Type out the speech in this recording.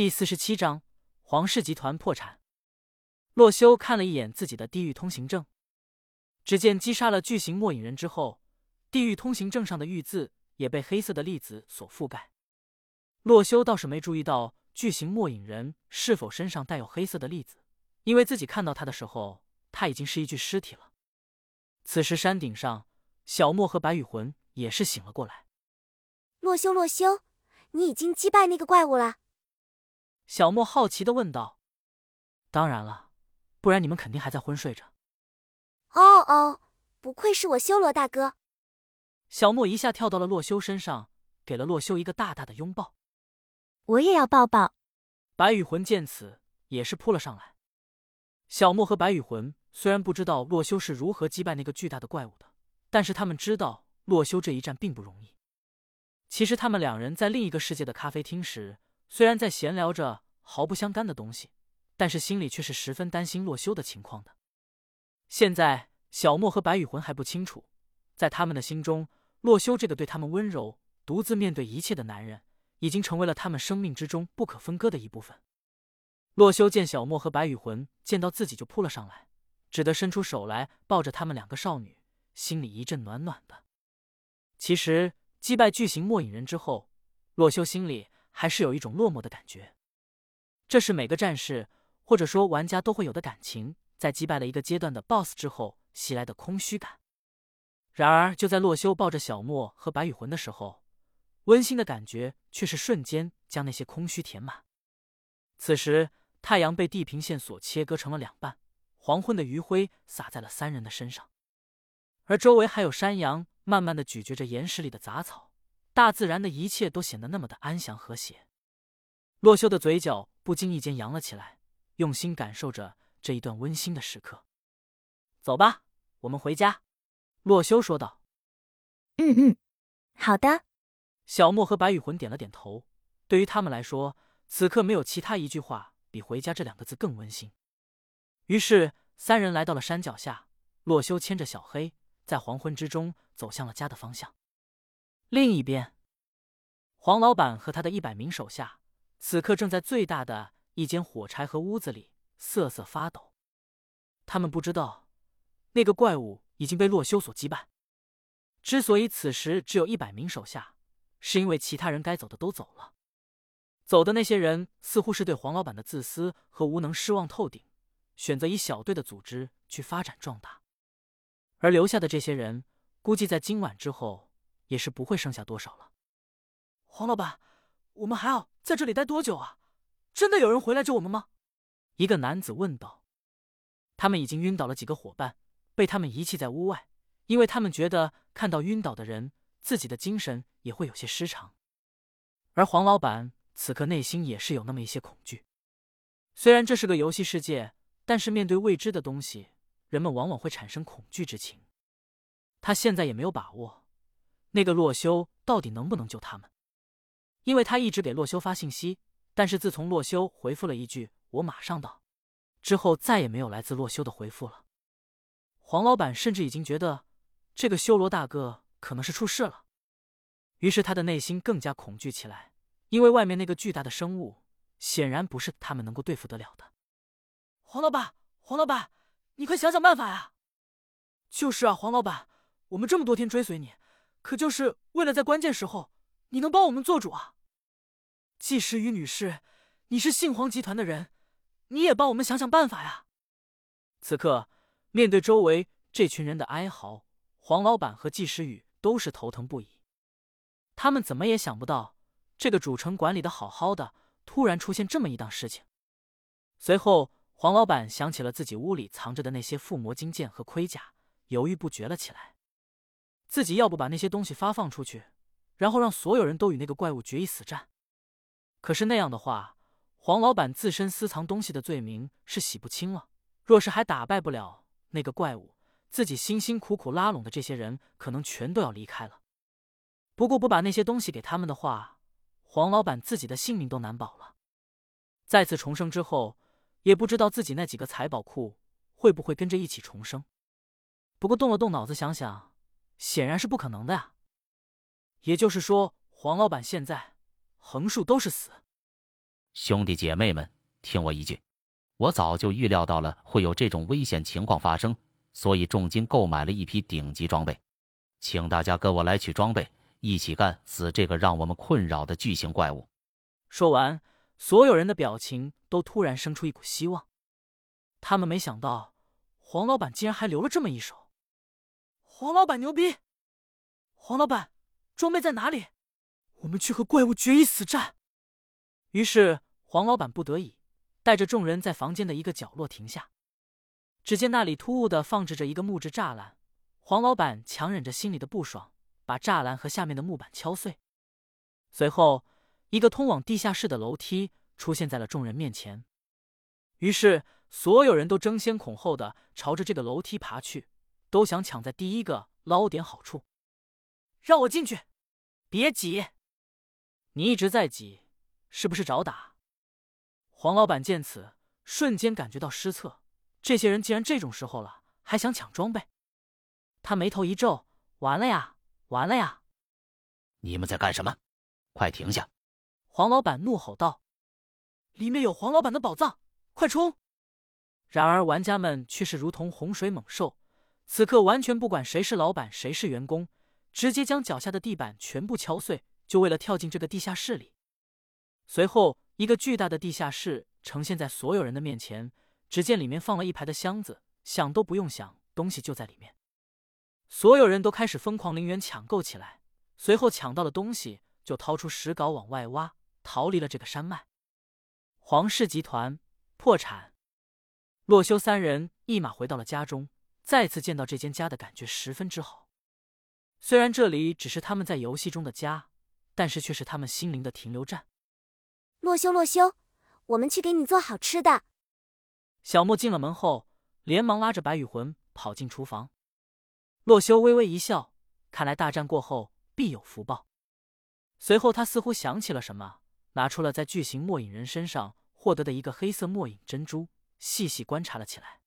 第四十七章皇室集团破产。洛修看了一眼自己的地狱通行证，只见击杀了巨型末影人之后，地狱通行证上的“狱”字也被黑色的粒子所覆盖。洛修倒是没注意到巨型末影人是否身上带有黑色的粒子，因为自己看到他的时候，他已经是一具尸体了。此时山顶上，小莫和白羽魂也是醒了过来。洛修，洛修，你已经击败那个怪物了？小莫好奇的问道：“当然了，不然你们肯定还在昏睡着。”哦哦，不愧是我修罗大哥！小莫一下跳到了洛修身上，给了洛修一个大大的拥抱。我也要抱抱。白羽魂见此，也是扑了上来。小莫和白羽魂虽然不知道洛修是如何击败那个巨大的怪物的，但是他们知道洛修这一战并不容易。其实他们两人在另一个世界的咖啡厅时，虽然在闲聊着毫不相干的东西，但是心里却是十分担心洛修的情况的。现在小莫和白羽魂还不清楚，在他们的心中，洛修这个对他们温柔、独自面对一切的男人，已经成为了他们生命之中不可分割的一部分。洛修见小莫和白羽魂见到自己就扑了上来，只得伸出手来抱着他们两个少女，心里一阵暖暖的。其实。击败巨型末影人之后，洛修心里还是有一种落寞的感觉。这是每个战士或者说玩家都会有的感情，在击败了一个阶段的 BOSS 之后袭来的空虚感。然而，就在洛修抱着小莫和白羽魂的时候，温馨的感觉却是瞬间将那些空虚填满。此时，太阳被地平线所切割成了两半，黄昏的余晖洒在了三人的身上，而周围还有山羊。慢慢的咀嚼着岩石里的杂草，大自然的一切都显得那么的安详和谐。洛修的嘴角不经意间扬了起来，用心感受着这一段温馨的时刻。走吧，我们回家。”洛修说道。“嗯嗯，好的。”小莫和白羽魂点了点头。对于他们来说，此刻没有其他一句话比“回家”这两个字更温馨。于是，三人来到了山脚下。洛修牵着小黑。在黄昏之中走向了家的方向。另一边，黄老板和他的一百名手下此刻正在最大的一间火柴盒屋子里瑟瑟发抖。他们不知道那个怪物已经被洛修所击败。之所以此时只有一百名手下，是因为其他人该走的都走了。走的那些人似乎是对黄老板的自私和无能失望透顶，选择以小队的组织去发展壮大。而留下的这些人，估计在今晚之后也是不会剩下多少了。黄老板，我们还要在这里待多久啊？真的有人回来救我们吗？一个男子问道。他们已经晕倒了几个伙伴，被他们遗弃在屋外，因为他们觉得看到晕倒的人，自己的精神也会有些失常。而黄老板此刻内心也是有那么一些恐惧。虽然这是个游戏世界，但是面对未知的东西。人们往往会产生恐惧之情。他现在也没有把握，那个洛修到底能不能救他们？因为他一直给洛修发信息，但是自从洛修回复了一句“我马上到”之后，再也没有来自洛修的回复了。黄老板甚至已经觉得这个修罗大哥可能是出事了，于是他的内心更加恐惧起来，因为外面那个巨大的生物显然不是他们能够对付得了的。黄老板，黄老板。你快想想办法呀！就是啊，黄老板，我们这么多天追随你，可就是为了在关键时候你能帮我们做主啊！季时雨女士，你是杏黄集团的人，你也帮我们想想办法呀！此刻面对周围这群人的哀嚎，黄老板和季时雨都是头疼不已。他们怎么也想不到，这个主城管理的好好的，突然出现这么一档事情。随后。黄老板想起了自己屋里藏着的那些附魔金剑和盔甲，犹豫不决了起来。自己要不把那些东西发放出去，然后让所有人都与那个怪物决一死战。可是那样的话，黄老板自身私藏东西的罪名是洗不清了。若是还打败不了那个怪物，自己辛辛苦苦拉拢的这些人可能全都要离开了。不过不把那些东西给他们的话，黄老板自己的性命都难保了。再次重生之后。也不知道自己那几个财宝库会不会跟着一起重生。不过动了动脑子想想，显然是不可能的呀。也就是说，黄老板现在横竖都是死。兄弟姐妹们，听我一句，我早就预料到了会有这种危险情况发生，所以重金购买了一批顶级装备，请大家跟我来取装备，一起干死这个让我们困扰的巨型怪物。说完，所有人的表情都突然生出一股希望。他们没想到，黄老板竟然还留了这么一手。黄老板牛逼！黄老板，装备在哪里？我们去和怪物决一死战。于是，黄老板不得已带着众人在房间的一个角落停下。只见那里突兀的放置着一个木质栅栏。黄老板强忍着心里的不爽，把栅栏和下面的木板敲碎。随后，一个通往地下室的楼梯出现在了众人面前。于是，所有人都争先恐后的朝着这个楼梯爬去，都想抢在第一个捞点好处。让我进去！别挤！你一直在挤。是不是找打？黄老板见此，瞬间感觉到失策。这些人既然这种时候了，还想抢装备，他眉头一皱：“完了呀，完了呀！你们在干什么？快停下！”黄老板怒吼道：“里面有黄老板的宝藏，快冲！”然而玩家们却是如同洪水猛兽，此刻完全不管谁是老板，谁是员工，直接将脚下的地板全部敲碎，就为了跳进这个地下室里。随后，一个巨大的地下室呈现在所有人的面前。只见里面放了一排的箱子，想都不用想，东西就在里面。所有人都开始疯狂零元抢购起来。随后抢到了东西，就掏出石镐往外挖，逃离了这个山脉。黄氏集团破产，洛修三人一马回到了家中，再次见到这间家的感觉十分之好。虽然这里只是他们在游戏中的家，但是却是他们心灵的停留站。洛修，洛修，我们去给你做好吃的。小莫进了门后，连忙拉着白羽魂跑进厨房。洛修微微一笑，看来大战过后必有福报。随后他似乎想起了什么，拿出了在巨型末影人身上获得的一个黑色末影珍珠，细细观察了起来。